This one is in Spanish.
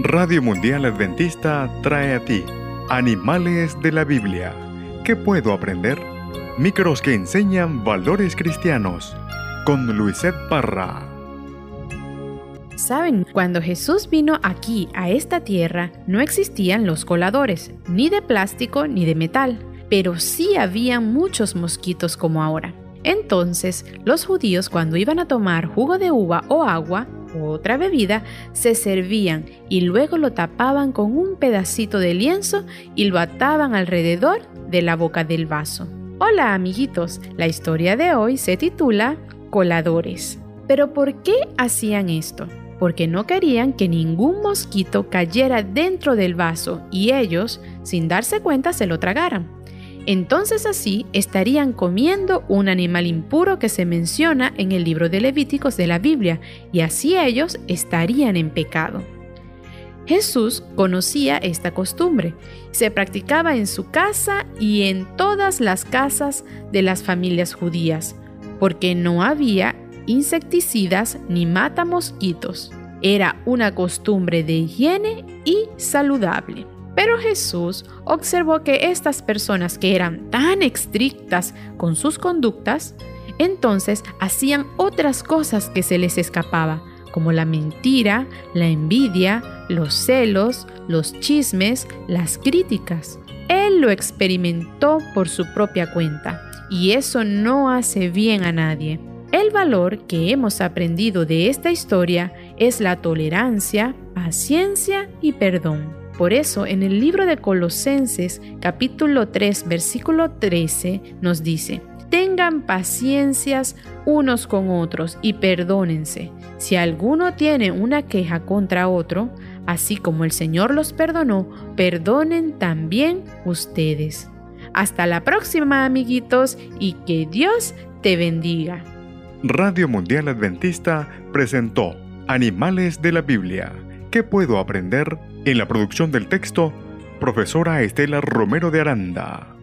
Radio Mundial Adventista trae a ti Animales de la Biblia. ¿Qué puedo aprender? Micros que enseñan valores cristianos. Con Luisette Parra. Saben, cuando Jesús vino aquí a esta tierra, no existían los coladores, ni de plástico ni de metal, pero sí había muchos mosquitos como ahora. Entonces, los judíos cuando iban a tomar jugo de uva o agua, otra bebida, se servían y luego lo tapaban con un pedacito de lienzo y lo ataban alrededor de la boca del vaso. Hola amiguitos, la historia de hoy se titula Coladores. Pero ¿por qué hacían esto? Porque no querían que ningún mosquito cayera dentro del vaso y ellos, sin darse cuenta, se lo tragaran. Entonces así estarían comiendo un animal impuro que se menciona en el libro de Levíticos de la Biblia, y así ellos estarían en pecado. Jesús conocía esta costumbre. Se practicaba en su casa y en todas las casas de las familias judías, porque no había insecticidas ni matamosquitos. Era una costumbre de higiene y saludable. Pero Jesús observó que estas personas que eran tan estrictas con sus conductas, entonces hacían otras cosas que se les escapaba, como la mentira, la envidia, los celos, los chismes, las críticas. Él lo experimentó por su propia cuenta, y eso no hace bien a nadie. El valor que hemos aprendido de esta historia es la tolerancia, paciencia y perdón. Por eso en el libro de Colosenses capítulo 3 versículo 13 nos dice, tengan paciencias unos con otros y perdónense. Si alguno tiene una queja contra otro, así como el Señor los perdonó, perdonen también ustedes. Hasta la próxima amiguitos y que Dios te bendiga. Radio Mundial Adventista presentó Animales de la Biblia. ¿Qué puedo aprender? En la producción del texto, profesora Estela Romero de Aranda.